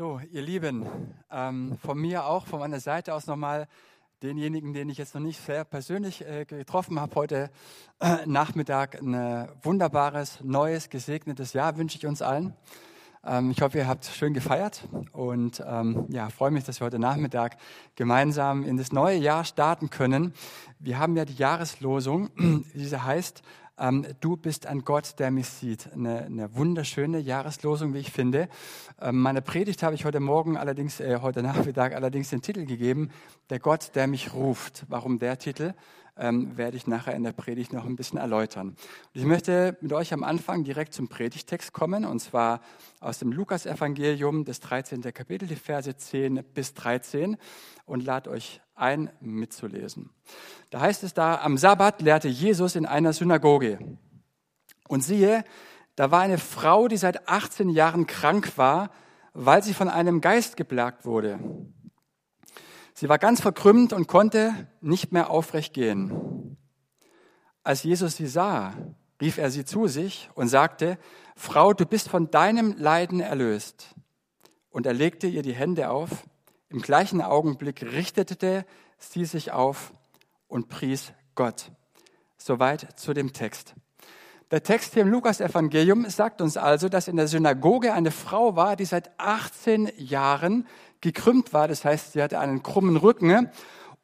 So, ihr Lieben, ähm, von mir auch, von meiner Seite aus nochmal denjenigen, den ich jetzt noch nicht sehr persönlich äh, getroffen habe heute äh, Nachmittag, ein äh, wunderbares, neues, gesegnetes Jahr wünsche ich uns allen. Ähm, ich hoffe, ihr habt schön gefeiert und ähm, ja, freue mich, dass wir heute Nachmittag gemeinsam in das neue Jahr starten können. Wir haben ja die Jahreslosung, diese heißt, ähm, du bist ein Gott, der mich sieht. Eine, eine wunderschöne Jahreslosung, wie ich finde. Ähm, meine Predigt habe ich heute Morgen allerdings, äh, heute Nachmittag allerdings den Titel gegeben, der Gott, der mich ruft. Warum der Titel? Ähm, werde ich nachher in der Predigt noch ein bisschen erläutern. Und ich möchte mit euch am Anfang direkt zum Predigtext kommen, und zwar aus dem Lukasevangelium, das 13. Kapitel, die Verse 10 bis 13, und lade euch ein, mitzulesen. Da heißt es da, am Sabbat lehrte Jesus in einer Synagoge. Und siehe, da war eine Frau, die seit 18 Jahren krank war, weil sie von einem Geist geplagt wurde. Sie war ganz verkrümmt und konnte nicht mehr aufrecht gehen. Als Jesus sie sah, rief er sie zu sich und sagte, Frau, du bist von deinem Leiden erlöst. Und er legte ihr die Hände auf. Im gleichen Augenblick richtete sie sich auf und pries Gott. Soweit zu dem Text. Der Text hier im Lukas-Evangelium sagt uns also, dass in der Synagoge eine Frau war, die seit 18 Jahren gekrümmt war. Das heißt, sie hatte einen krummen Rücken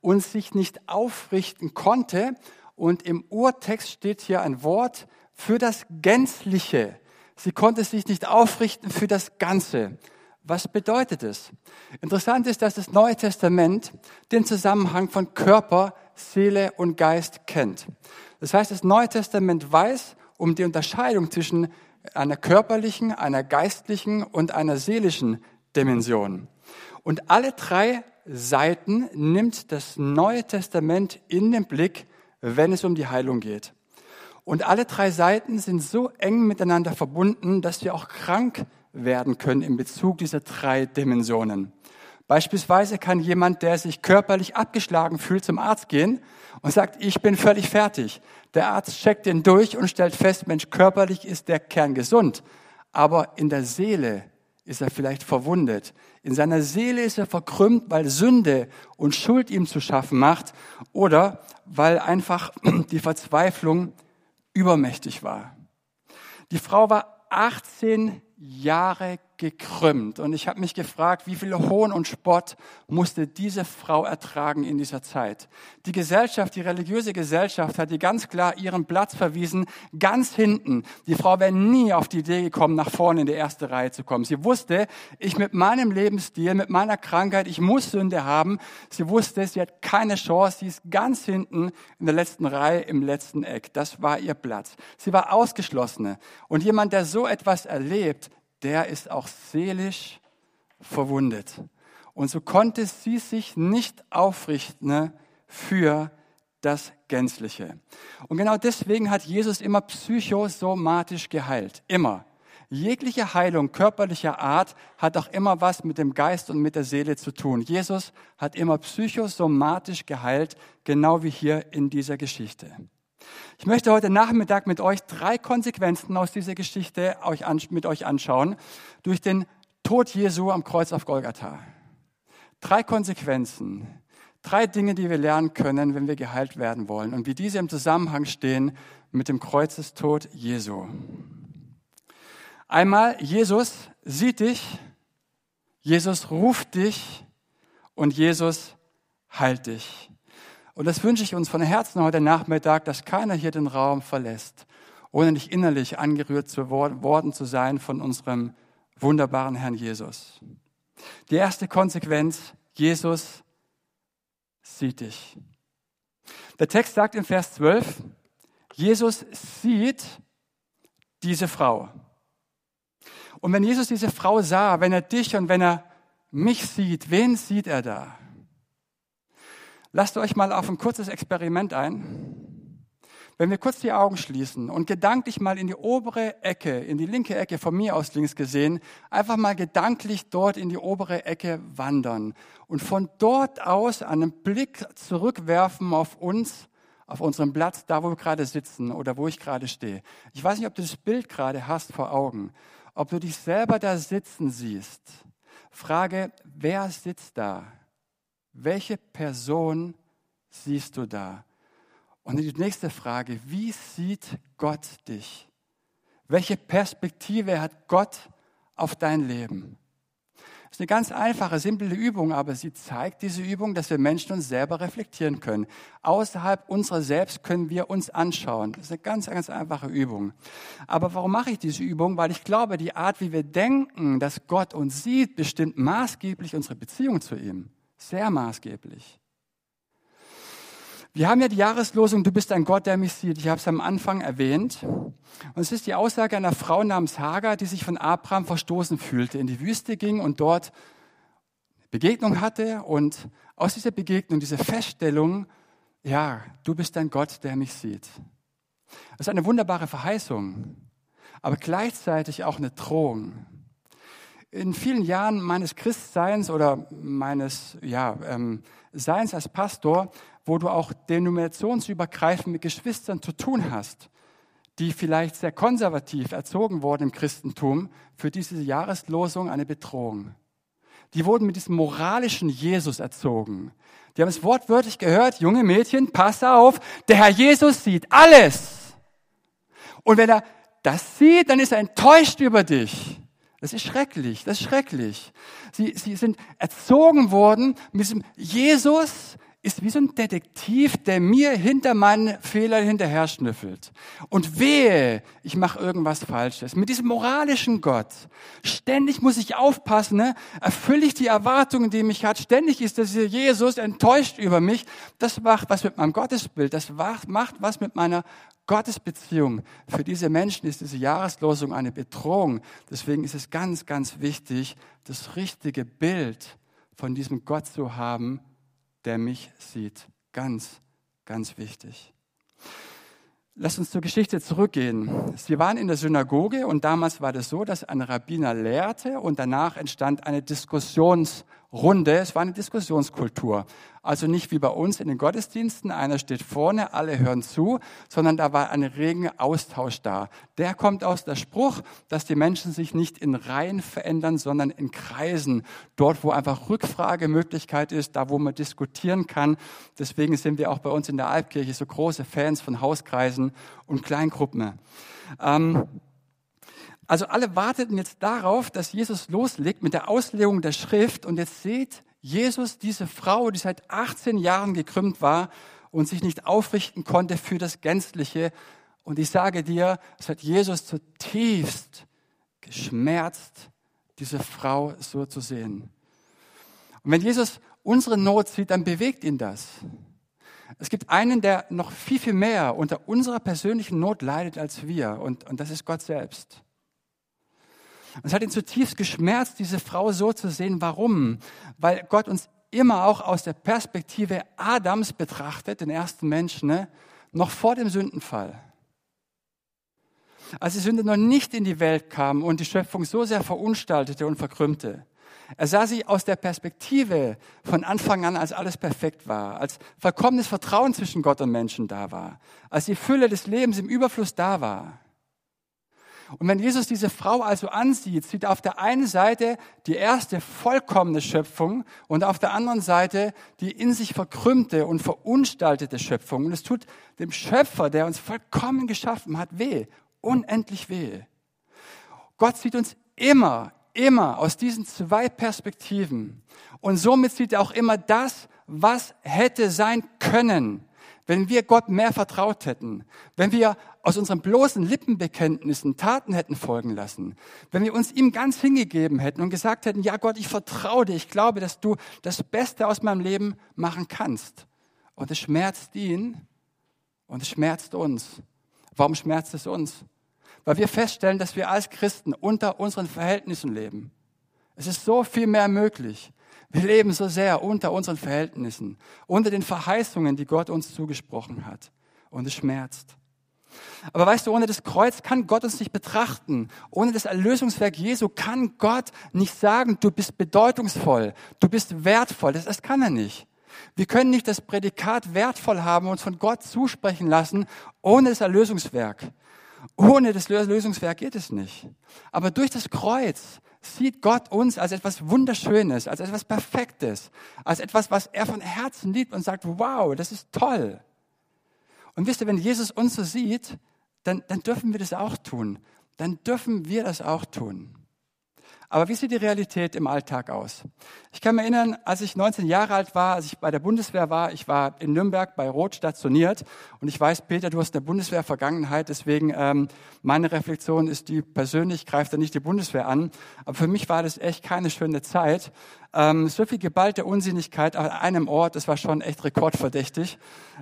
und sich nicht aufrichten konnte. Und im Urtext steht hier ein Wort für das Gänzliche. Sie konnte sich nicht aufrichten für das Ganze. Was bedeutet es? Interessant ist, dass das Neue Testament den Zusammenhang von Körper, Seele und Geist kennt. Das heißt, das Neue Testament weiß um die Unterscheidung zwischen einer körperlichen, einer geistlichen und einer seelischen Dimension. Und alle drei Seiten nimmt das Neue Testament in den Blick, wenn es um die Heilung geht. Und alle drei Seiten sind so eng miteinander verbunden, dass wir auch krank werden können in Bezug dieser drei Dimensionen. Beispielsweise kann jemand, der sich körperlich abgeschlagen fühlt, zum Arzt gehen und sagt, ich bin völlig fertig. Der Arzt checkt ihn durch und stellt fest, Mensch, körperlich ist der Kern gesund, aber in der Seele ist er vielleicht verwundet. In seiner Seele ist er verkrümmt, weil Sünde und Schuld ihm zu schaffen macht oder weil einfach die Verzweiflung übermächtig war. Die Frau war 18 Jahre gekrümmt. Und ich habe mich gefragt, wie viel Hohn und Spott musste diese Frau ertragen in dieser Zeit. Die Gesellschaft, die religiöse Gesellschaft hat ihr ganz klar ihren Platz verwiesen, ganz hinten. Die Frau wäre nie auf die Idee gekommen, nach vorne in die erste Reihe zu kommen. Sie wusste, ich mit meinem Lebensstil, mit meiner Krankheit, ich muss Sünde haben. Sie wusste, sie hat keine Chance. Sie ist ganz hinten in der letzten Reihe, im letzten Eck. Das war ihr Platz. Sie war ausgeschlossene. Und jemand, der so etwas erlebt, der ist auch seelisch verwundet. Und so konnte sie sich nicht aufrichten für das Gänzliche. Und genau deswegen hat Jesus immer psychosomatisch geheilt. Immer. Jegliche Heilung körperlicher Art hat auch immer was mit dem Geist und mit der Seele zu tun. Jesus hat immer psychosomatisch geheilt, genau wie hier in dieser Geschichte. Ich möchte heute Nachmittag mit euch drei Konsequenzen aus dieser Geschichte mit euch anschauen durch den Tod Jesu am Kreuz auf Golgatha. Drei Konsequenzen, drei Dinge, die wir lernen können, wenn wir geheilt werden wollen und wie diese im Zusammenhang stehen mit dem Kreuzestod Jesu. Einmal, Jesus sieht dich, Jesus ruft dich und Jesus heilt dich. Und das wünsche ich uns von Herzen heute Nachmittag, dass keiner hier den Raum verlässt, ohne nicht innerlich angerührt zu worden zu sein von unserem wunderbaren Herrn Jesus. Die erste Konsequenz, Jesus sieht dich. Der Text sagt im Vers 12, Jesus sieht diese Frau. Und wenn Jesus diese Frau sah, wenn er dich und wenn er mich sieht, wen sieht er da? Lasst euch mal auf ein kurzes Experiment ein. Wenn wir kurz die Augen schließen und gedanklich mal in die obere Ecke, in die linke Ecke von mir aus links gesehen, einfach mal gedanklich dort in die obere Ecke wandern und von dort aus einen Blick zurückwerfen auf uns, auf unseren Platz, da wo wir gerade sitzen oder wo ich gerade stehe. Ich weiß nicht, ob du das Bild gerade hast vor Augen, ob du dich selber da sitzen siehst Frage, wer sitzt da? Welche Person siehst du da? Und die nächste Frage, wie sieht Gott dich? Welche Perspektive hat Gott auf dein Leben? Das ist eine ganz einfache, simple Übung, aber sie zeigt diese Übung, dass wir Menschen uns selber reflektieren können. Außerhalb unserer selbst können wir uns anschauen. Das ist eine ganz, ganz einfache Übung. Aber warum mache ich diese Übung? Weil ich glaube, die Art, wie wir denken, dass Gott uns sieht, bestimmt maßgeblich unsere Beziehung zu ihm. Sehr maßgeblich. Wir haben ja die Jahreslosung, du bist ein Gott, der mich sieht. Ich habe es am Anfang erwähnt. Und es ist die Aussage einer Frau namens Hagar, die sich von Abraham verstoßen fühlte, in die Wüste ging und dort Begegnung hatte. Und aus dieser Begegnung, diese Feststellung, ja, du bist ein Gott, der mich sieht. Das ist eine wunderbare Verheißung, aber gleichzeitig auch eine Drohung. In vielen Jahren meines Christseins oder meines ja, ähm, Seins als Pastor wo du auch denominationsübergreifend mit Geschwistern zu tun hast, die vielleicht sehr konservativ erzogen wurden im Christentum, für diese Jahreslosung eine Bedrohung. Die wurden mit diesem moralischen Jesus erzogen. Die haben es wortwörtlich gehört, junge Mädchen, pass auf, der Herr Jesus sieht alles. Und wenn er das sieht, dann ist er enttäuscht über dich. Das ist schrecklich, das ist schrecklich. Sie, sie sind erzogen worden mit diesem Jesus, ist wie so ein Detektiv, der mir hinter meinen Fehlern hinterher schnüffelt. Und wehe, ich mache irgendwas Falsches. Mit diesem moralischen Gott. Ständig muss ich aufpassen, ne? erfülle ich die Erwartungen, die mich hat. Ständig ist dieser Jesus enttäuscht über mich. Das macht was mit meinem Gottesbild. Das macht was mit meiner Gottesbeziehung. Für diese Menschen ist diese Jahreslosung eine Bedrohung. Deswegen ist es ganz, ganz wichtig, das richtige Bild von diesem Gott zu haben, der mich sieht. Ganz, ganz wichtig. Lass uns zur Geschichte zurückgehen. Sie waren in der Synagoge und damals war das so, dass ein Rabbiner lehrte und danach entstand eine Diskussionsrunde. Es war eine Diskussionskultur. Also nicht wie bei uns in den Gottesdiensten, einer steht vorne, alle hören zu, sondern da war ein regen Austausch da. Der kommt aus der Spruch, dass die Menschen sich nicht in Reihen verändern, sondern in Kreisen. Dort, wo einfach Rückfragemöglichkeit ist, da, wo man diskutieren kann. Deswegen sind wir auch bei uns in der Alpkirche so große Fans von Hauskreisen und Kleingruppen. Ähm, also alle warteten jetzt darauf, dass Jesus loslegt mit der Auslegung der Schrift und jetzt seht Jesus, diese Frau, die seit 18 Jahren gekrümmt war und sich nicht aufrichten konnte für das Gänzliche. Und ich sage dir, es hat Jesus zutiefst geschmerzt, diese Frau so zu sehen. Und wenn Jesus unsere Not sieht, dann bewegt ihn das. Es gibt einen, der noch viel, viel mehr unter unserer persönlichen Not leidet als wir, und, und das ist Gott selbst. Und es hat ihn zutiefst geschmerzt, diese Frau so zu sehen. Warum? Weil Gott uns immer auch aus der Perspektive Adams betrachtet, den ersten Menschen, ne? noch vor dem Sündenfall. Als die Sünde noch nicht in die Welt kam und die Schöpfung so sehr verunstaltete und verkrümmte. Er sah sie aus der Perspektive von Anfang an, als alles perfekt war, als vollkommenes Vertrauen zwischen Gott und Menschen da war, als die Fülle des Lebens im Überfluss da war. Und wenn Jesus diese Frau also ansieht, sieht er auf der einen Seite die erste vollkommene Schöpfung und auf der anderen Seite die in sich verkrümmte und verunstaltete Schöpfung. Und es tut dem Schöpfer, der uns vollkommen geschaffen hat, weh, unendlich weh. Gott sieht uns immer, immer aus diesen zwei Perspektiven. Und somit sieht er auch immer das, was hätte sein können wenn wir Gott mehr vertraut hätten, wenn wir aus unseren bloßen Lippenbekenntnissen Taten hätten folgen lassen, wenn wir uns ihm ganz hingegeben hätten und gesagt hätten, ja Gott, ich vertraue dir, ich glaube, dass du das Beste aus meinem Leben machen kannst. Und es schmerzt ihn und es schmerzt uns. Warum schmerzt es uns? Weil wir feststellen, dass wir als Christen unter unseren Verhältnissen leben. Es ist so viel mehr möglich. Wir leben so sehr unter unseren Verhältnissen, unter den Verheißungen, die Gott uns zugesprochen hat. Und es schmerzt. Aber weißt du, ohne das Kreuz kann Gott uns nicht betrachten. Ohne das Erlösungswerk Jesu kann Gott nicht sagen, du bist bedeutungsvoll, du bist wertvoll. Das, das kann er nicht. Wir können nicht das Prädikat wertvoll haben und uns von Gott zusprechen lassen, ohne das Erlösungswerk. Ohne das Erlösungswerk geht es nicht. Aber durch das Kreuz sieht Gott uns als etwas Wunderschönes, als etwas Perfektes, als etwas, was er von Herzen liebt und sagt, wow, das ist toll. Und wisst ihr, wenn Jesus uns so sieht, dann, dann dürfen wir das auch tun. Dann dürfen wir das auch tun. Aber wie sieht die Realität im Alltag aus? Ich kann mich erinnern, als ich 19 Jahre alt war, als ich bei der Bundeswehr war, ich war in Nürnberg bei Rot stationiert und ich weiß, Peter, du hast eine Bundeswehr-Vergangenheit, deswegen ähm, meine Reflexion ist die persönlich, greift da nicht die Bundeswehr an, aber für mich war das echt keine schöne Zeit. Ähm, so viel geballte Unsinnigkeit an einem Ort, das war schon echt rekordverdächtig.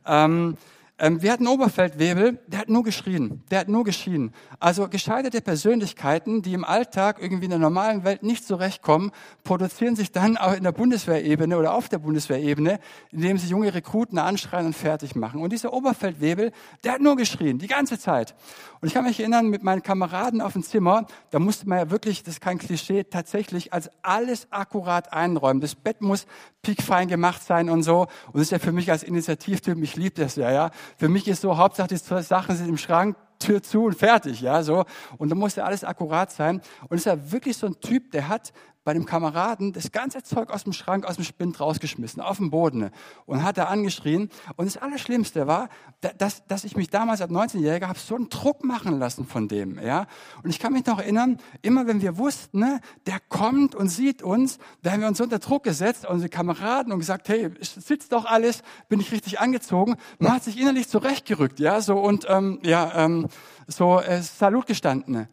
Ähm, ähm, wir hatten Oberfeldwebel, der hat nur geschrien, der hat nur geschrien. Also gescheiterte Persönlichkeiten, die im Alltag irgendwie in der normalen Welt nicht zurechtkommen, produzieren sich dann auch in der Bundeswehrebene oder auf der Bundeswehrebene, indem sie junge Rekruten anschreien und fertig machen. Und dieser Oberfeldwebel, der hat nur geschrien, die ganze Zeit. Und ich kann mich erinnern, mit meinen Kameraden auf dem Zimmer, da musste man ja wirklich, das ist kein Klischee, tatsächlich als alles akkurat einräumen. Das Bett muss piekfein gemacht sein und so. Und das ist ja für mich als Initiativtyp, ich liebe das ja, ja. Für mich ist so, Hauptsache die Sachen sind im Schrank, Tür zu und fertig, ja, so. Und da muss ja alles akkurat sein. Und ist ja wirklich so ein Typ, der hat bei dem Kameraden das ganze Zeug aus dem Schrank, aus dem Spind rausgeschmissen, auf den Boden und hat da angeschrien. Und das Allerschlimmste war, dass, dass ich mich damals als 19-Jähriger habe so einen Druck machen lassen von dem. Ja? Und ich kann mich noch erinnern, immer wenn wir wussten, ne, der kommt und sieht uns, da haben wir uns unter Druck gesetzt, unsere Kameraden und gesagt, hey, sitzt doch alles, bin ich richtig angezogen. Man hat sich innerlich zurechtgerückt, ja, so und ähm, ja, ähm, so äh, Salut gestanden.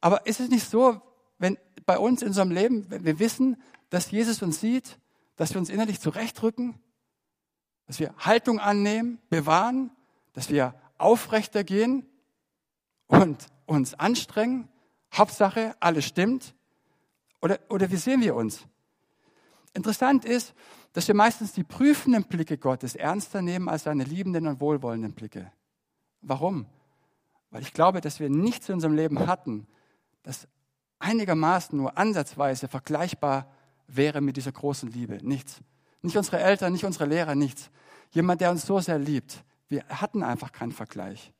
Aber ist es nicht so, wenn bei uns in unserem Leben, wenn wir wissen, dass Jesus uns sieht, dass wir uns innerlich zurechtrücken, dass wir Haltung annehmen, bewahren, dass wir aufrechter gehen und uns anstrengen. Hauptsache, alles stimmt. Oder, oder wie sehen wir uns? Interessant ist, dass wir meistens die prüfenden Blicke Gottes ernster nehmen als seine liebenden und wohlwollenden Blicke. Warum? Weil ich glaube, dass wir nichts in unserem Leben hatten, das einigermaßen nur ansatzweise vergleichbar wäre mit dieser großen Liebe. Nichts. Nicht unsere Eltern, nicht unsere Lehrer, nichts. Jemand, der uns so sehr liebt. Wir hatten einfach keinen Vergleich.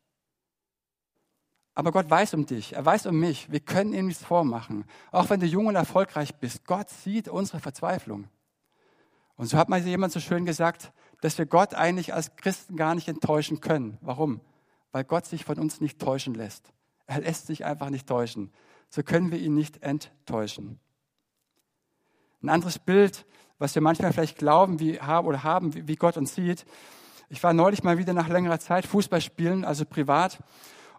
Aber Gott weiß um dich, er weiß um mich. Wir können ihm nichts vormachen. Auch wenn du jung und erfolgreich bist, Gott sieht unsere Verzweiflung. Und so hat mal jemand so schön gesagt, dass wir Gott eigentlich als Christen gar nicht enttäuschen können. Warum? Weil Gott sich von uns nicht täuschen lässt. Er lässt sich einfach nicht täuschen so können wir ihn nicht enttäuschen. Ein anderes Bild, was wir manchmal vielleicht glauben wie, oder haben, wie Gott uns sieht. Ich war neulich mal wieder nach längerer Zeit Fußball spielen, also privat,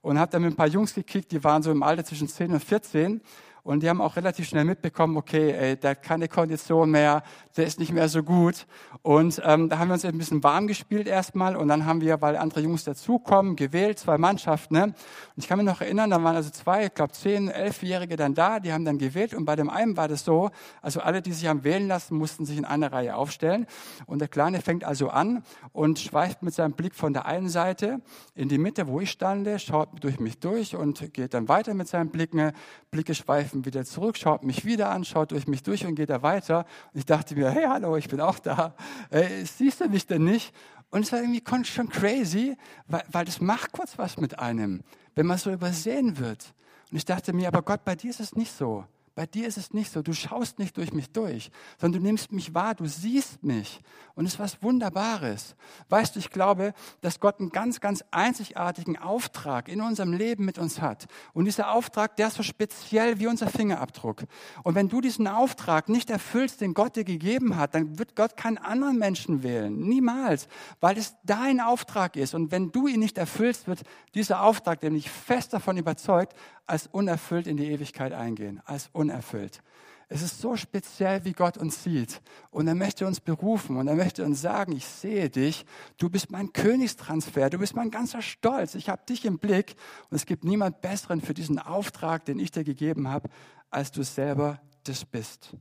und habe dann mit ein paar Jungs gekickt, die waren so im Alter zwischen 10 und 14. Und die haben auch relativ schnell mitbekommen, okay, ey, der hat keine Kondition mehr, der ist nicht mehr so gut. Und ähm, da haben wir uns ein bisschen warm gespielt erstmal und dann haben wir, weil andere Jungs dazukommen, gewählt, zwei Mannschaften. Ne? Und ich kann mich noch erinnern, da waren also zwei, ich glaube zehn, elfjährige dann da, die haben dann gewählt und bei dem einen war das so, also alle, die sich haben wählen lassen, mussten sich in einer Reihe aufstellen. Und der Kleine fängt also an und schweift mit seinem Blick von der einen Seite in die Mitte, wo ich stande, schaut durch mich durch und geht dann weiter mit seinen Blicken, Blicke schweifen Streifen wieder zurück, schaut mich wieder an, schaut durch mich durch und geht er weiter. Und ich dachte mir, hey, hallo, ich bin auch da. Äh, siehst du mich denn nicht? Und es war irgendwie schon crazy, weil, weil das macht kurz was mit einem, wenn man so übersehen wird. Und ich dachte mir, aber Gott, bei dir ist es nicht so. Bei dir ist es nicht so. Du schaust nicht durch mich durch, sondern du nimmst mich wahr, du siehst mich. Und es ist was Wunderbares. Weißt du, ich glaube, dass Gott einen ganz, ganz einzigartigen Auftrag in unserem Leben mit uns hat. Und dieser Auftrag, der ist so speziell wie unser Fingerabdruck. Und wenn du diesen Auftrag nicht erfüllst, den Gott dir gegeben hat, dann wird Gott keinen anderen Menschen wählen. Niemals. Weil es dein Auftrag ist. Und wenn du ihn nicht erfüllst, wird dieser Auftrag, den ich fest davon überzeugt, als unerfüllt in die Ewigkeit eingehen. Als unerfüllt. Es ist so speziell, wie Gott uns sieht. Und er möchte uns berufen und er möchte uns sagen, ich sehe dich, du bist mein Königstransfer, du bist mein ganzer Stolz, ich habe dich im Blick und es gibt niemand Besseren für diesen Auftrag, den ich dir gegeben habe, als du selber das bist.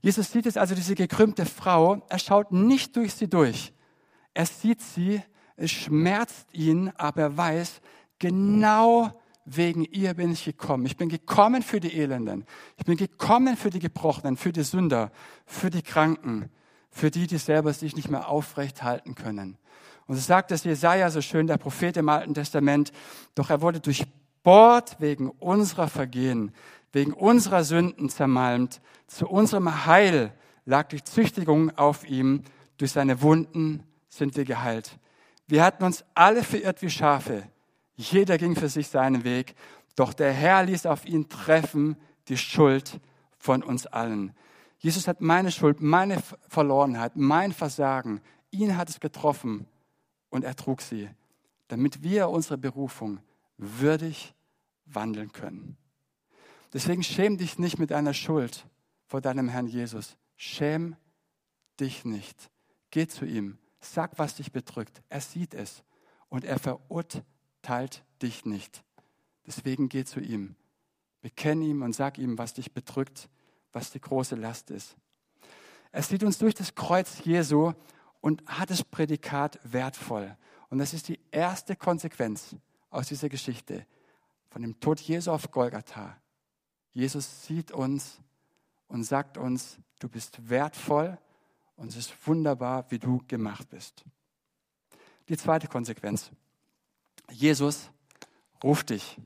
Jesus sieht jetzt also diese gekrümmte Frau, er schaut nicht durch sie durch. Er sieht sie, es schmerzt ihn, aber er weiß genau, wegen ihr bin ich gekommen. Ich bin gekommen für die Elenden. Ich bin gekommen für die Gebrochenen, für die Sünder, für die Kranken, für die, die selber sich nicht mehr aufrecht halten können. Und so sagt das Jesaja so schön, der Prophet im Alten Testament, doch er wurde durchbohrt wegen unserer Vergehen, wegen unserer Sünden zermalmt. Zu unserem Heil lag die Züchtigung auf ihm. Durch seine Wunden sind wir geheilt. Wir hatten uns alle verirrt wie Schafe. Jeder ging für sich seinen Weg. Doch der Herr ließ auf ihn treffen die Schuld von uns allen. Jesus hat meine Schuld, meine Verlorenheit, mein Versagen, ihn hat es getroffen und er trug sie, damit wir unsere Berufung würdig wandeln können. Deswegen schäm dich nicht mit deiner Schuld vor deinem Herrn Jesus. Schäm dich nicht. Geh zu ihm. Sag, was dich bedrückt. Er sieht es und er verurteilt dich nicht. Deswegen geh zu ihm. Bekenn ihm und sag ihm, was dich bedrückt, was die große Last ist. Er sieht uns durch das Kreuz Jesu und hat das Prädikat wertvoll. Und das ist die erste Konsequenz aus dieser Geschichte von dem Tod Jesu auf Golgatha. Jesus sieht uns und sagt uns, du bist wertvoll und es ist wunderbar, wie du gemacht bist. Die zweite Konsequenz. Jesus ruft dich.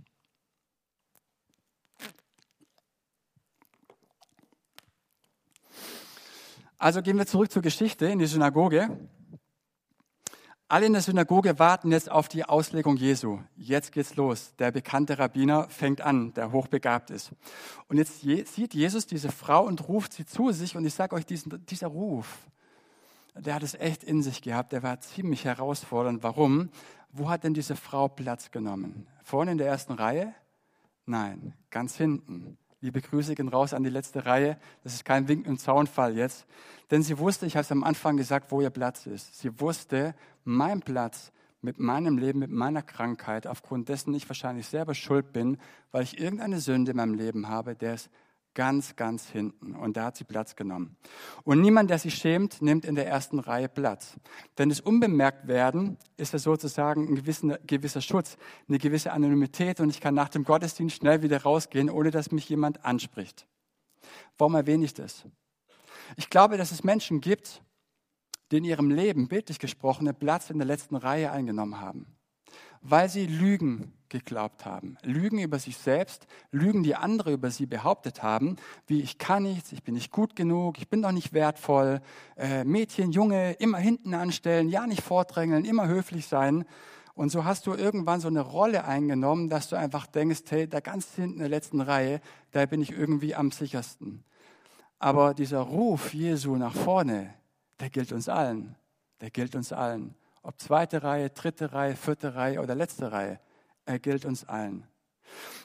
Also gehen wir zurück zur Geschichte in die Synagoge. Alle in der Synagoge warten jetzt auf die Auslegung Jesu. Jetzt geht's los. Der bekannte Rabbiner fängt an, der hochbegabt ist. Und jetzt sieht Jesus diese Frau und ruft sie zu sich. Und ich sage euch, diesen, dieser Ruf, der hat es echt in sich gehabt. Der war ziemlich herausfordernd. Warum? Wo hat denn diese Frau Platz genommen? Vorne in der ersten Reihe? Nein, ganz hinten. Liebe Grüße gehen raus an die letzte Reihe. Das ist kein Wink im Zaunfall jetzt. Denn sie wusste, ich habe es am Anfang gesagt, wo ihr Platz ist. Sie wusste, mein Platz mit meinem Leben, mit meiner Krankheit, aufgrund dessen ich wahrscheinlich selber schuld bin, weil ich irgendeine Sünde in meinem Leben habe, der ist ganz, ganz hinten. Und da hat sie Platz genommen. Und niemand, der sich schämt, nimmt in der ersten Reihe Platz. Denn das Unbemerktwerden ist ja sozusagen ein gewisser, gewisser Schutz, eine gewisse Anonymität und ich kann nach dem Gottesdienst schnell wieder rausgehen, ohne dass mich jemand anspricht. Warum erwähne ich das? Ich glaube, dass es Menschen gibt, die in ihrem Leben, bildlich gesprochen, Platz in der letzten Reihe eingenommen haben, weil sie Lügen geglaubt haben. Lügen über sich selbst, Lügen, die andere über sie behauptet haben, wie ich kann nichts, ich bin nicht gut genug, ich bin doch nicht wertvoll, äh, Mädchen, Junge, immer hinten anstellen, ja nicht vordrängeln, immer höflich sein. Und so hast du irgendwann so eine Rolle eingenommen, dass du einfach denkst, hey, da ganz hinten in der letzten Reihe, da bin ich irgendwie am sichersten. Aber dieser Ruf Jesu nach vorne, der gilt uns allen. Der gilt uns allen. Ob zweite Reihe, dritte Reihe, vierte Reihe oder letzte Reihe er gilt uns allen.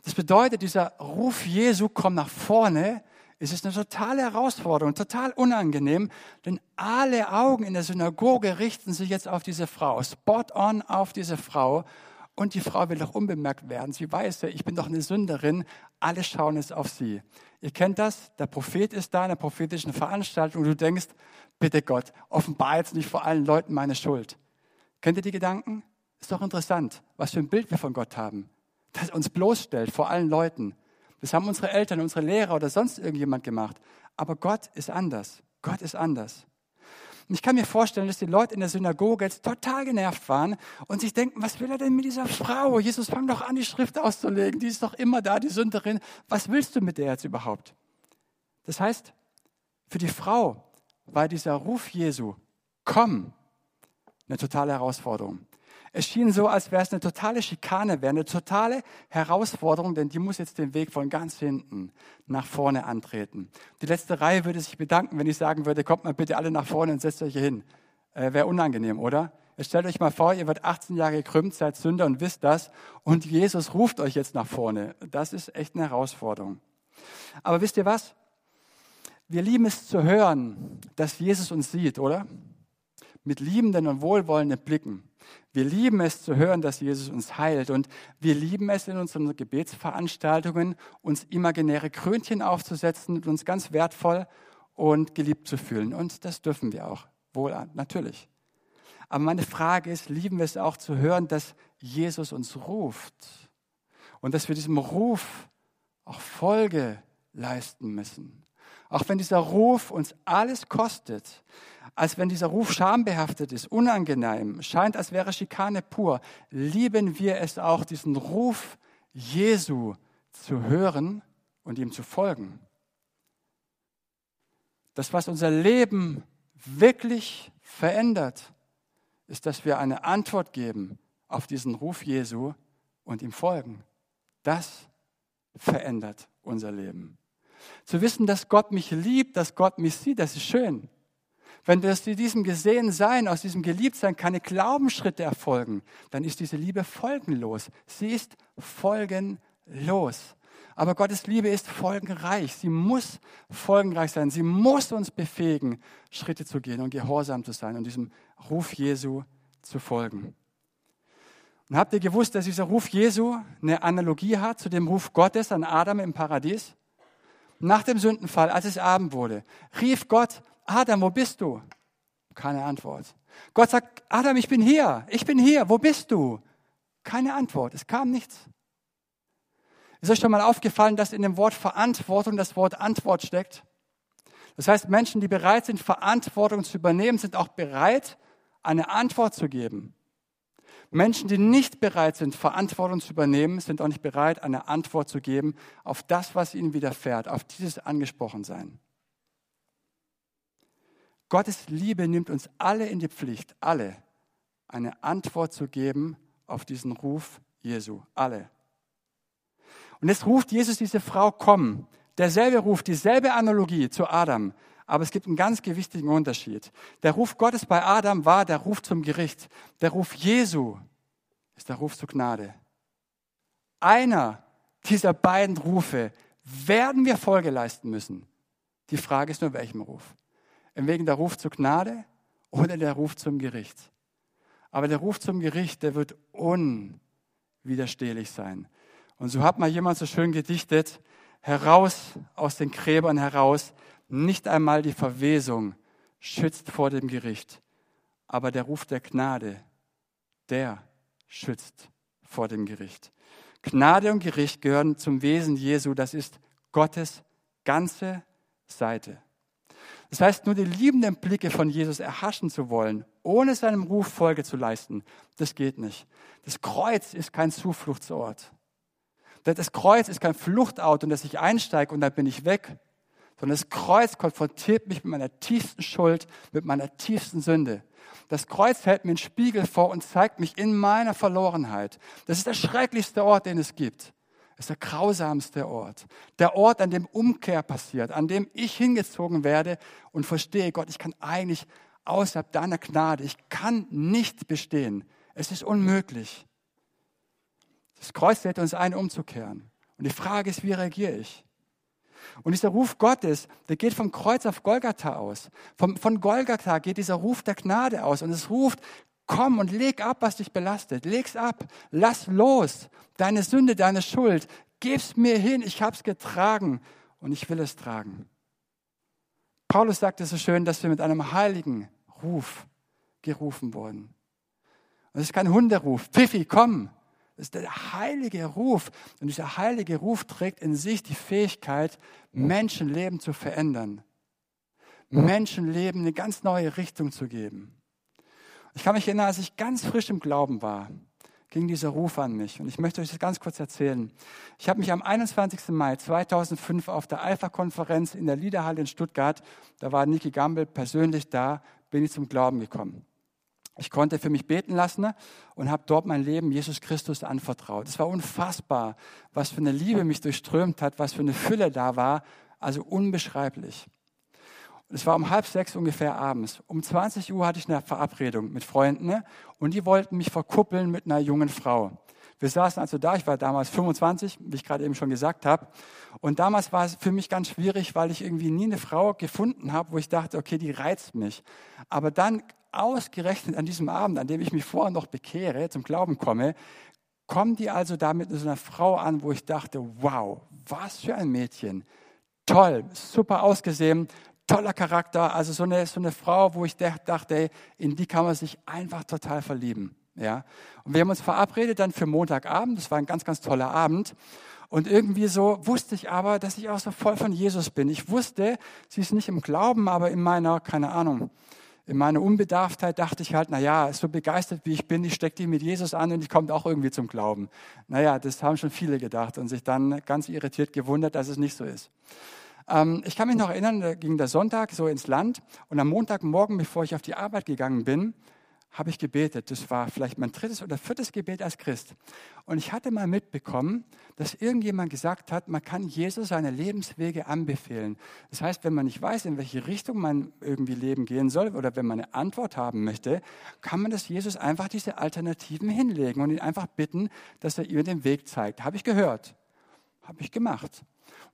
Das bedeutet, dieser Ruf Jesu, komm nach vorne, es ist eine totale Herausforderung, total unangenehm, denn alle Augen in der Synagoge richten sich jetzt auf diese Frau, spot on auf diese Frau. Und die Frau will doch unbemerkt werden. Sie weiß ja, ich bin doch eine Sünderin. Alle schauen jetzt auf sie. Ihr kennt das, der Prophet ist da in einer prophetischen Veranstaltung und du denkst, bitte Gott, offenbar jetzt nicht vor allen Leuten meine Schuld. Kennt ihr die Gedanken? Ist doch interessant, was für ein Bild wir von Gott haben. Das uns bloßstellt vor allen Leuten. Das haben unsere Eltern, unsere Lehrer oder sonst irgendjemand gemacht. Aber Gott ist anders. Gott ist anders. Und ich kann mir vorstellen, dass die Leute in der Synagoge jetzt total genervt waren und sich denken, was will er denn mit dieser Frau? Jesus, fang doch an, die Schrift auszulegen. Die ist doch immer da, die Sünderin. Was willst du mit der jetzt überhaupt? Das heißt, für die Frau war dieser Ruf Jesu, komm, eine totale Herausforderung. Es schien so, als wäre es eine totale Schikane, wäre eine totale Herausforderung, denn die muss jetzt den Weg von ganz hinten nach vorne antreten. Die letzte Reihe würde sich bedanken, wenn ich sagen würde, kommt mal bitte alle nach vorne und setzt euch hier hin. Äh, wäre unangenehm, oder? Jetzt stellt euch mal vor, ihr werdet 18 Jahre gekrümmt, seid Sünder und wisst das und Jesus ruft euch jetzt nach vorne. Das ist echt eine Herausforderung. Aber wisst ihr was? Wir lieben es zu hören, dass Jesus uns sieht, oder? Mit liebenden und wohlwollenden Blicken. Wir lieben es zu hören, dass Jesus uns heilt und wir lieben es in unseren Gebetsveranstaltungen, uns imaginäre Krönchen aufzusetzen und uns ganz wertvoll und geliebt zu fühlen. Und das dürfen wir auch, wohl natürlich. Aber meine Frage ist, lieben wir es auch zu hören, dass Jesus uns ruft und dass wir diesem Ruf auch Folge leisten müssen. Auch wenn dieser Ruf uns alles kostet, als wenn dieser Ruf schambehaftet ist, unangenehm, scheint, als wäre Schikane pur, lieben wir es auch, diesen Ruf Jesu zu hören und ihm zu folgen. Das, was unser Leben wirklich verändert, ist, dass wir eine Antwort geben auf diesen Ruf Jesu und ihm folgen. Das verändert unser Leben. Zu wissen, dass Gott mich liebt, dass Gott mich sieht, das ist schön. Wenn aus diesem Gesehensein, aus diesem Geliebtsein keine Glaubensschritte erfolgen, dann ist diese Liebe folgenlos. Sie ist folgenlos. Aber Gottes Liebe ist folgenreich. Sie muss folgenreich sein. Sie muss uns befähigen, Schritte zu gehen und gehorsam zu sein und diesem Ruf Jesu zu folgen. Und habt ihr gewusst, dass dieser Ruf Jesu eine Analogie hat zu dem Ruf Gottes an Adam im Paradies? Nach dem Sündenfall, als es Abend wurde, rief Gott, Adam, wo bist du? Keine Antwort. Gott sagt, Adam, ich bin hier, ich bin hier, wo bist du? Keine Antwort, es kam nichts. Ist euch schon mal aufgefallen, dass in dem Wort Verantwortung das Wort Antwort steckt? Das heißt, Menschen, die bereit sind, Verantwortung zu übernehmen, sind auch bereit, eine Antwort zu geben. Menschen, die nicht bereit sind, Verantwortung zu übernehmen, sind auch nicht bereit, eine Antwort zu geben auf das, was ihnen widerfährt, auf dieses Angesprochensein. Gottes Liebe nimmt uns alle in die Pflicht, alle, eine Antwort zu geben auf diesen Ruf Jesu. Alle. Und jetzt ruft Jesus diese Frau, komm. Derselbe ruft dieselbe Analogie zu Adam. Aber es gibt einen ganz gewichtigen Unterschied. Der Ruf Gottes bei Adam war der Ruf zum Gericht. Der Ruf Jesu ist der Ruf zur Gnade. Einer dieser beiden Rufe werden wir Folge leisten müssen. Die Frage ist nur, welchem Ruf. Wegen der Ruf zur Gnade oder der Ruf zum Gericht. Aber der Ruf zum Gericht, der wird unwiderstehlich sein. Und so hat mal jemand so schön gedichtet, heraus aus den Gräbern heraus, nicht einmal die Verwesung schützt vor dem Gericht, aber der Ruf der Gnade, der schützt vor dem Gericht. Gnade und Gericht gehören zum Wesen Jesu, das ist Gottes ganze Seite. Das heißt, nur die liebenden Blicke von Jesus erhaschen zu wollen, ohne seinem Ruf Folge zu leisten, das geht nicht. Das Kreuz ist kein Zufluchtsort. Das Kreuz ist kein Fluchtauto, in das ich einsteige und dann bin ich weg, sondern das Kreuz konfrontiert mich mit meiner tiefsten Schuld, mit meiner tiefsten Sünde. Das Kreuz hält mir einen Spiegel vor und zeigt mich in meiner Verlorenheit. Das ist der schrecklichste Ort, den es gibt. Ist der grausamste Ort. Der Ort, an dem Umkehr passiert, an dem ich hingezogen werde und verstehe, Gott, ich kann eigentlich außerhalb deiner Gnade, ich kann nicht bestehen. Es ist unmöglich. Das Kreuz lädt uns ein, umzukehren. Und die Frage ist, wie reagiere ich? Und dieser Ruf Gottes, der geht vom Kreuz auf Golgatha aus. Vom, von Golgatha geht dieser Ruf der Gnade aus. Und es ruft, komm und leg ab, was dich belastet. Leg's ab. Lass los. Deine Sünde, deine Schuld. Gib's mir hin. Ich hab's getragen. Und ich will es tragen. Paulus sagte so schön, dass wir mit einem heiligen Ruf gerufen wurden. Und es ist kein Hunderuf. Pfiffi, komm. Das ist der heilige Ruf. Und dieser heilige Ruf trägt in sich die Fähigkeit, Menschenleben zu verändern. Menschenleben eine ganz neue Richtung zu geben. Ich kann mich erinnern, als ich ganz frisch im Glauben war, ging dieser Ruf an mich. Und ich möchte euch das ganz kurz erzählen. Ich habe mich am 21. Mai 2005 auf der Alpha-Konferenz in der Liederhalle in Stuttgart, da war Niki Gamble persönlich da, bin ich zum Glauben gekommen. Ich konnte für mich beten lassen und habe dort mein Leben Jesus Christus anvertraut. Es war unfassbar, was für eine Liebe mich durchströmt hat, was für eine Fülle da war, also unbeschreiblich. Es war um halb sechs ungefähr abends. Um 20 Uhr hatte ich eine Verabredung mit Freunden und die wollten mich verkuppeln mit einer jungen Frau. Wir saßen also da, ich war damals 25, wie ich gerade eben schon gesagt habe. Und damals war es für mich ganz schwierig, weil ich irgendwie nie eine Frau gefunden habe, wo ich dachte, okay, die reizt mich. Aber dann ausgerechnet an diesem Abend, an dem ich mich vorher noch bekehre, zum Glauben komme, kommen die also da mit so einer Frau an, wo ich dachte, wow, was für ein Mädchen. Toll, super ausgesehen, toller Charakter. Also so eine, so eine Frau, wo ich dachte, in die kann man sich einfach total verlieben. Ja? Und wir haben uns verabredet dann für Montagabend. Das war ein ganz, ganz toller Abend. Und irgendwie so wusste ich aber, dass ich auch so voll von Jesus bin. Ich wusste, sie ist nicht im Glauben, aber in meiner, keine Ahnung, In meiner Unbedarftheit dachte ich halt, naja, so begeistert wie ich bin, ich stecke die mit Jesus an und ich komme auch irgendwie zum Glauben. Naja, das haben schon viele gedacht und sich dann ganz irritiert gewundert, dass es nicht so ist. Ähm, ich kann mich noch erinnern, da ging der Sonntag so ins Land und am Montagmorgen, bevor ich auf die Arbeit gegangen bin, habe ich gebetet. Das war vielleicht mein drittes oder viertes Gebet als Christ. Und ich hatte mal mitbekommen, dass irgendjemand gesagt hat, man kann Jesus seine Lebenswege anbefehlen. Das heißt, wenn man nicht weiß, in welche Richtung man irgendwie leben gehen soll oder wenn man eine Antwort haben möchte, kann man das Jesus einfach diese Alternativen hinlegen und ihn einfach bitten, dass er ihr den Weg zeigt. Habe ich gehört. Habe ich gemacht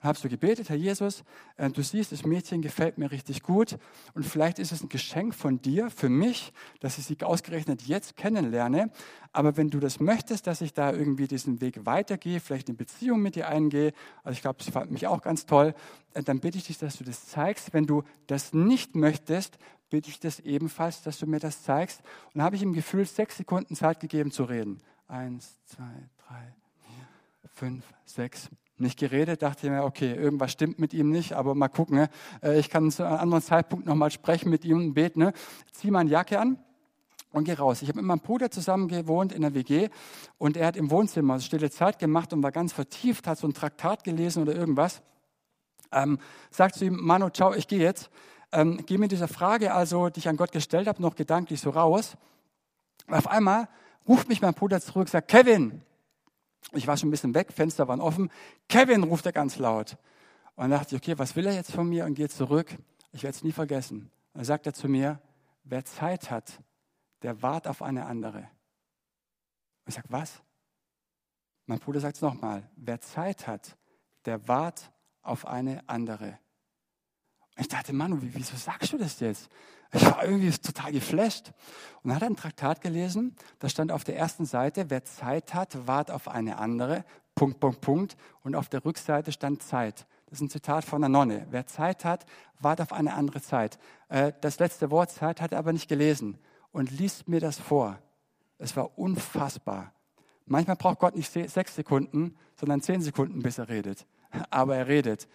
und habe so gebetet, Herr Jesus, äh, du siehst, das Mädchen gefällt mir richtig gut und vielleicht ist es ein Geschenk von dir für mich, dass ich sie ausgerechnet jetzt kennenlerne. Aber wenn du das möchtest, dass ich da irgendwie diesen Weg weitergehe, vielleicht eine Beziehung mit dir eingehe, also ich glaube, das fand mich auch ganz toll, äh, dann bitte ich dich, dass du das zeigst. Wenn du das nicht möchtest, bitte ich das ebenfalls, dass du mir das zeigst. Und habe ich ihm gefühlt sechs Sekunden Zeit gegeben zu reden. Eins, zwei, drei, vier, fünf, sechs nicht geredet, dachte ich mir, okay, irgendwas stimmt mit ihm nicht, aber mal gucken. Ne? Äh, ich kann zu einem anderen Zeitpunkt nochmal sprechen mit ihm und beten. Ne? Zieh meine Jacke an und geh raus. Ich habe mit meinem Bruder zusammen gewohnt in der WG und er hat im Wohnzimmer stille Zeit gemacht und war ganz vertieft, hat so ein Traktat gelesen oder irgendwas. Ähm, sagt zu ihm, Manu, ciao, ich gehe jetzt. Ähm, geh mit dieser Frage, also, die ich an Gott gestellt habe, noch gedanklich so raus. auf einmal ruft mich mein Bruder zurück, sagt, Kevin, ich war schon ein bisschen weg, Fenster waren offen. Kevin ruft er ganz laut. Und dann dachte ich, okay, was will er jetzt von mir? Und gehe zurück. Ich werde es nie vergessen. Dann sagt er zu mir, wer Zeit hat, der wart auf eine andere. Und ich sage, was? Mein Bruder sagt es nochmal, wer Zeit hat, der wart auf eine andere. Und ich dachte, Mann, wieso sagst du das jetzt? Ich war irgendwie total geflasht. Und dann hat er ein Traktat gelesen, da stand auf der ersten Seite, wer Zeit hat, wart auf eine andere, Punkt, Punkt, Punkt. Und auf der Rückseite stand Zeit. Das ist ein Zitat von einer Nonne. Wer Zeit hat, wart auf eine andere Zeit. Äh, das letzte Wort Zeit hat er aber nicht gelesen und liest mir das vor. Es war unfassbar. Manchmal braucht Gott nicht sechs Sekunden, sondern zehn Sekunden, bis er redet. Aber er redet.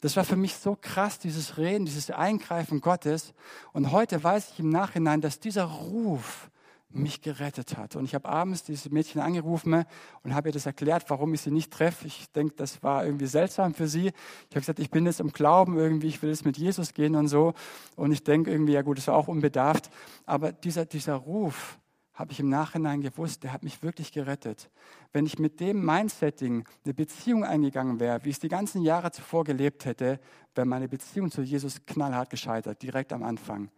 Das war für mich so krass, dieses Reden, dieses Eingreifen Gottes. Und heute weiß ich im Nachhinein, dass dieser Ruf mich gerettet hat. Und ich habe abends dieses Mädchen angerufen und habe ihr das erklärt, warum ich sie nicht treffe. Ich denke, das war irgendwie seltsam für sie. Ich habe gesagt, ich bin jetzt im Glauben irgendwie, ich will jetzt mit Jesus gehen und so. Und ich denke irgendwie, ja gut, das war auch unbedarft. Aber dieser, dieser Ruf, habe ich im Nachhinein gewusst, der hat mich wirklich gerettet. Wenn ich mit dem Mindsetting eine Beziehung eingegangen wäre, wie ich es die ganzen Jahre zuvor gelebt hätte, wäre meine Beziehung zu Jesus knallhart gescheitert, direkt am Anfang.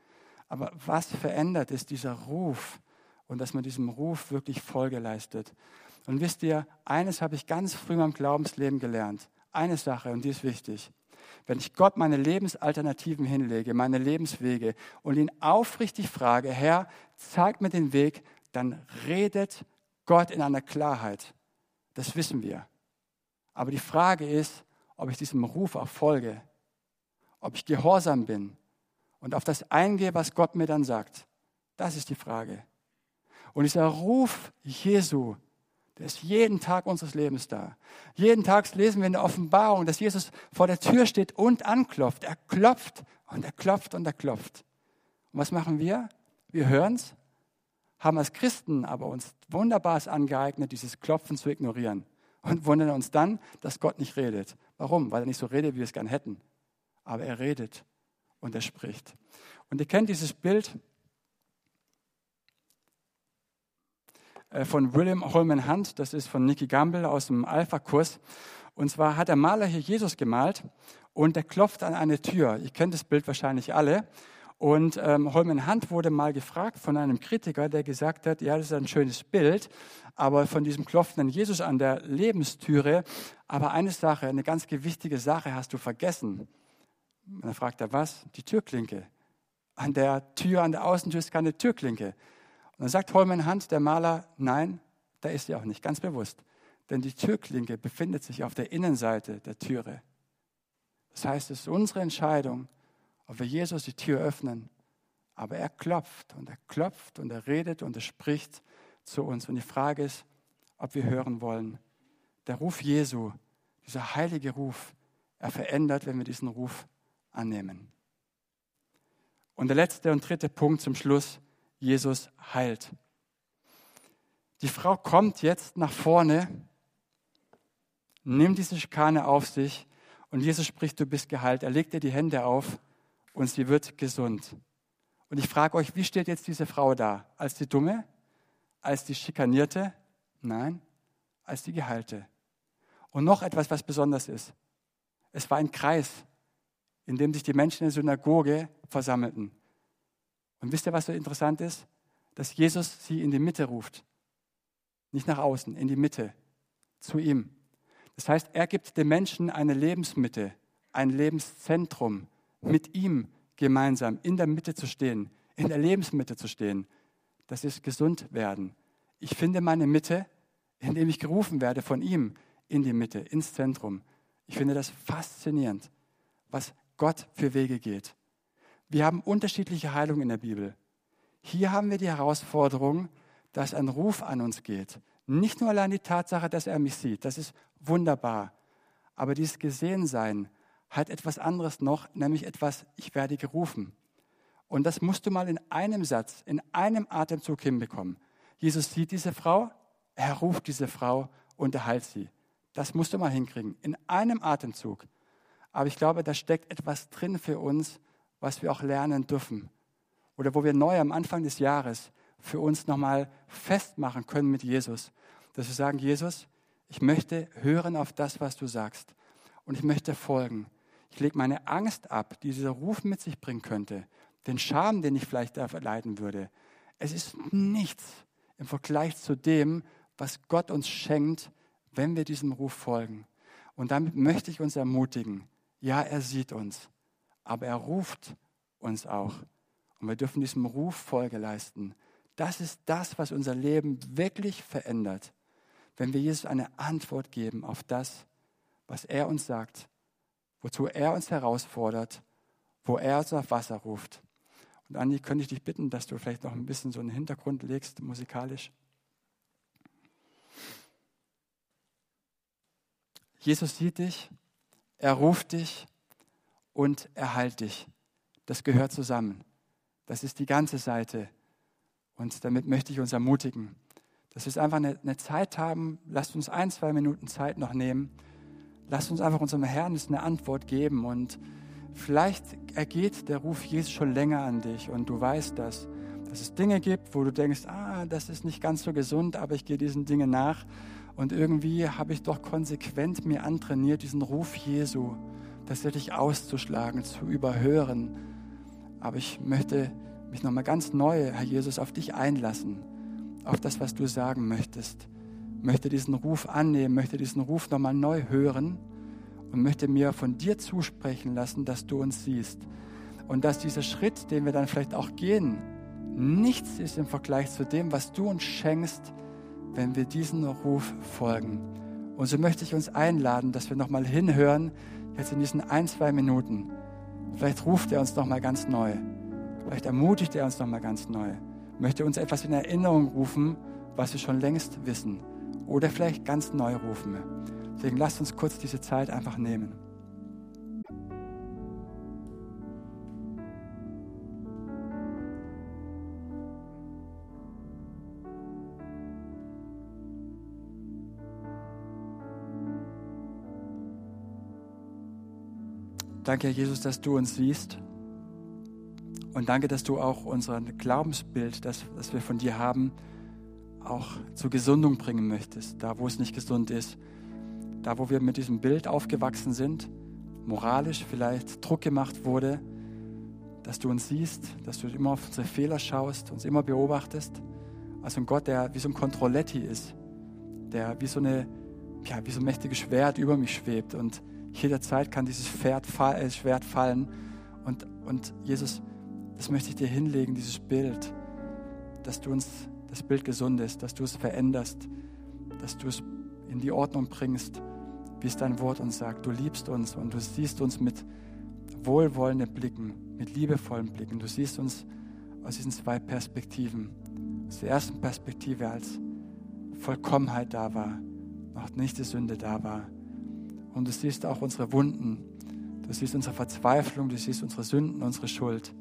Aber was verändert ist dieser Ruf und dass man diesem Ruf wirklich Folge leistet. Und wisst ihr, eines habe ich ganz früh in meinem Glaubensleben gelernt. Eine Sache, und die ist wichtig. Wenn ich Gott meine Lebensalternativen hinlege, meine Lebenswege und ihn aufrichtig frage, Herr, zeig mir den Weg, dann redet Gott in einer Klarheit. Das wissen wir. Aber die Frage ist, ob ich diesem Ruf auch folge, ob ich gehorsam bin und auf das eingehe, was Gott mir dann sagt. Das ist die Frage. Und dieser Ruf Jesu, der ist jeden Tag unseres Lebens da. Jeden Tag lesen wir in der Offenbarung, dass Jesus vor der Tür steht und anklopft. Er klopft und er klopft und er klopft. Und was machen wir? Wir hören es, haben als Christen aber uns wunderbar angeeignet, dieses Klopfen zu ignorieren und wundern uns dann, dass Gott nicht redet. Warum? Weil er nicht so redet, wie wir es gern hätten. Aber er redet und er spricht. Und ihr kennt dieses Bild Äh, von William Holman Hunt, das ist von Nicky Gamble aus dem Alpha-Kurs. Und zwar hat der Maler hier Jesus gemalt und der klopft an eine Tür. Ihr kennt das Bild wahrscheinlich alle. Und ähm, Holman Hunt wurde mal gefragt von einem Kritiker, der gesagt hat, ja, das ist ein schönes Bild, aber von diesem klopfenden Jesus an der Lebenstüre, aber eine Sache, eine ganz wichtige Sache hast du vergessen. Und dann fragt er, was? Die Türklinke. An der Tür, an der Außentür ist keine Türklinke. Und dann sagt Holman Hunt, der Maler, nein, da ist sie auch nicht, ganz bewusst. Denn die Türklinke befindet sich auf der Innenseite der Türe. Das heißt, es ist unsere Entscheidung, ob wir Jesus die Tür öffnen. Aber er klopft und er klopft und er redet und er spricht zu uns. Und die Frage ist, ob wir hören wollen. Der Ruf Jesu, dieser heilige Ruf, er verändert, wenn wir diesen Ruf annehmen. Und der letzte und dritte Punkt zum Schluss, Jesus heilt. Die Frau kommt jetzt nach vorne, nimmt diese Schikane auf sich und Jesus spricht, du bist geheilt. Er legt ihr die Hände auf und sie wird gesund. Und ich frage euch, wie steht jetzt diese Frau da? Als die Dumme? Als die Schikanierte? Nein, als die Geheilte. Und noch etwas, was besonders ist. Es war ein Kreis, in dem sich die Menschen in der Synagoge versammelten. Und wisst ihr, was so interessant ist? Dass Jesus sie in die Mitte ruft. Nicht nach außen, in die Mitte, zu ihm. Das heißt, er gibt den Menschen eine Lebensmitte, ein Lebenszentrum, mit ihm gemeinsam in der Mitte zu stehen, in der Lebensmitte zu stehen. Das ist gesund werden. Ich finde meine Mitte, indem ich gerufen werde von ihm in die Mitte, ins Zentrum. Ich finde das faszinierend, was Gott für Wege geht. Wir haben unterschiedliche Heilungen in der Bibel. Hier haben wir die Herausforderung, dass ein Ruf an uns geht. Nicht nur allein die Tatsache, dass er mich sieht, das ist wunderbar. Aber dieses Gesehensein hat etwas anderes noch, nämlich etwas, ich werde gerufen. Und das musst du mal in einem Satz, in einem Atemzug hinbekommen. Jesus sieht diese Frau, er ruft diese Frau und er heilt sie. Das musst du mal hinkriegen, in einem Atemzug. Aber ich glaube, da steckt etwas drin für uns, was wir auch lernen dürfen. Oder wo wir neu am Anfang des Jahres für uns nochmal festmachen können mit Jesus. Dass wir sagen, Jesus, ich möchte hören auf das, was du sagst. Und ich möchte folgen. Ich lege meine Angst ab, die dieser Ruf mit sich bringen könnte. Den Scham, den ich vielleicht erleiden würde. Es ist nichts im Vergleich zu dem, was Gott uns schenkt, wenn wir diesem Ruf folgen. Und damit möchte ich uns ermutigen. Ja, er sieht uns, aber er ruft uns auch. Und wir dürfen diesem Ruf Folge leisten. Das ist das, was unser Leben wirklich verändert, wenn wir Jesus eine Antwort geben auf das, was er uns sagt, wozu er uns herausfordert, wo er uns auf Wasser ruft. Und Andi, könnte ich dich bitten, dass du vielleicht noch ein bisschen so einen Hintergrund legst, musikalisch? Jesus sieht dich, er ruft dich und er heilt dich. Das gehört zusammen. Das ist die ganze Seite und damit möchte ich uns ermutigen, dass wir einfach eine, eine Zeit haben. Lasst uns ein, zwei Minuten Zeit noch nehmen. Lasst uns einfach unserem Herrn eine Antwort geben. Und vielleicht ergeht der Ruf Jesus schon länger an dich und du weißt das, dass es Dinge gibt, wo du denkst, ah, das ist nicht ganz so gesund, aber ich gehe diesen Dingen nach. Und irgendwie habe ich doch konsequent mir antrainiert, diesen Ruf Jesu tatsächlich auszuschlagen, zu überhören. Aber ich möchte mich nochmal ganz neu, Herr Jesus, auf dich einlassen, auf das, was du sagen möchtest. Möchte diesen Ruf annehmen, möchte diesen Ruf nochmal neu hören und möchte mir von dir zusprechen lassen, dass du uns siehst. Und dass dieser Schritt, den wir dann vielleicht auch gehen, nichts ist im Vergleich zu dem, was du uns schenkst, wenn wir diesen Ruf folgen. Und so möchte ich uns einladen, dass wir nochmal hinhören, jetzt in diesen ein, zwei Minuten. Vielleicht ruft er uns nochmal ganz neu. Vielleicht ermutigt er uns nochmal ganz neu, möchte uns etwas in Erinnerung rufen, was wir schon längst wissen. Oder vielleicht ganz neu rufen. Deswegen lasst uns kurz diese Zeit einfach nehmen. Danke, Herr Jesus, dass du uns siehst. Und danke, dass du auch unser Glaubensbild, das, das wir von dir haben, auch zur Gesundung bringen möchtest, da wo es nicht gesund ist, da wo wir mit diesem Bild aufgewachsen sind, moralisch vielleicht Druck gemacht wurde, dass du uns siehst, dass du immer auf unsere Fehler schaust, uns immer beobachtest. Also ein Gott, der wie so ein Kontrolletti ist, der wie so eine, ja, wie so ein mächtiges Schwert über mich schwebt und jederzeit kann dieses Schwert fallen. Und, und Jesus, das möchte ich dir hinlegen, dieses Bild, dass du uns das Bild gesund ist, dass du es veränderst, dass du es in die Ordnung bringst, wie es dein Wort uns sagt. Du liebst uns und du siehst uns mit wohlwollenden Blicken, mit liebevollen Blicken. Du siehst uns aus diesen zwei Perspektiven. Aus der ersten Perspektive, als Vollkommenheit da war, noch nicht die Sünde da war. Und du siehst auch unsere Wunden. Du siehst unsere Verzweiflung, du siehst unsere Sünden, unsere Schuld.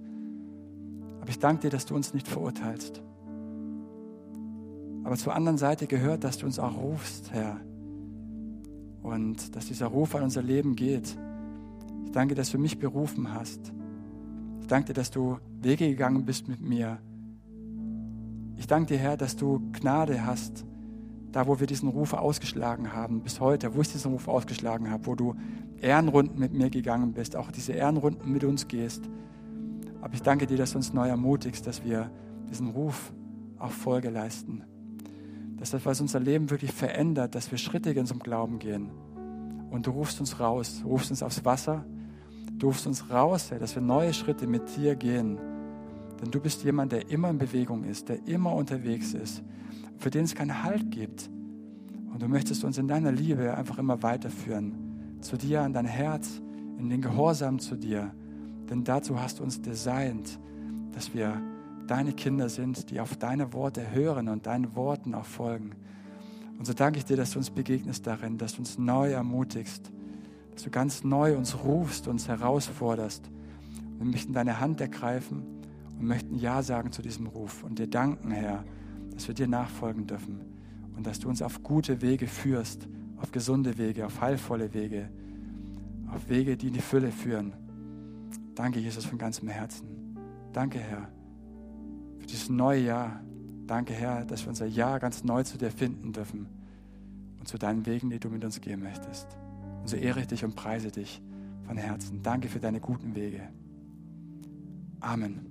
Aber ich danke dir, dass du uns nicht verurteilst. Aber zur anderen Seite gehört, dass du uns auch rufst, Herr. Und dass dieser Ruf an unser Leben geht. Ich danke, dass du mich berufen hast. Ich danke dir, dass du Wege gegangen bist mit mir. Ich danke dir, Herr, dass du Gnade hast, da wo wir diesen Ruf ausgeschlagen haben, bis heute, wo ich diesen Ruf ausgeschlagen habe, wo du Ehrenrunden mit mir gegangen bist, auch diese Ehrenrunden mit uns gehst. Aber ich danke dir, dass du uns neu ermutigst, dass wir diesem Ruf auch Folge leisten. Dass das, was unser Leben wirklich verändert, dass wir Schritte in unserem Glauben gehen. Und du rufst uns raus, du rufst uns aufs Wasser, du rufst uns raus, dass wir neue Schritte mit dir gehen. Denn du bist jemand, der immer in Bewegung ist, der immer unterwegs ist, für den es keinen Halt gibt. Und du möchtest uns in deiner Liebe einfach immer weiterführen, zu dir, an dein Herz, in den Gehorsam zu dir. Denn dazu hast du uns designt, dass wir deine Kinder sind, die auf deine Worte hören und deinen Worten auch folgen. Und so danke ich dir, dass du uns begegnest darin, dass du uns neu ermutigst, dass du ganz neu uns rufst, uns herausforderst. Wir möchten deine Hand ergreifen und möchten Ja sagen zu diesem Ruf und dir danken, Herr, dass wir dir nachfolgen dürfen und dass du uns auf gute Wege führst, auf gesunde Wege, auf heilvolle Wege, auf Wege, die in die Fülle führen. Danke, Jesus, von ganzem Herzen. Danke, Herr, für dieses neue Jahr. Danke, Herr, dass wir unser Jahr ganz neu zu dir finden dürfen und zu deinen Wegen, die du mit uns gehen möchtest. Und so ehre ich dich und preise dich von Herzen. Danke für deine guten Wege. Amen.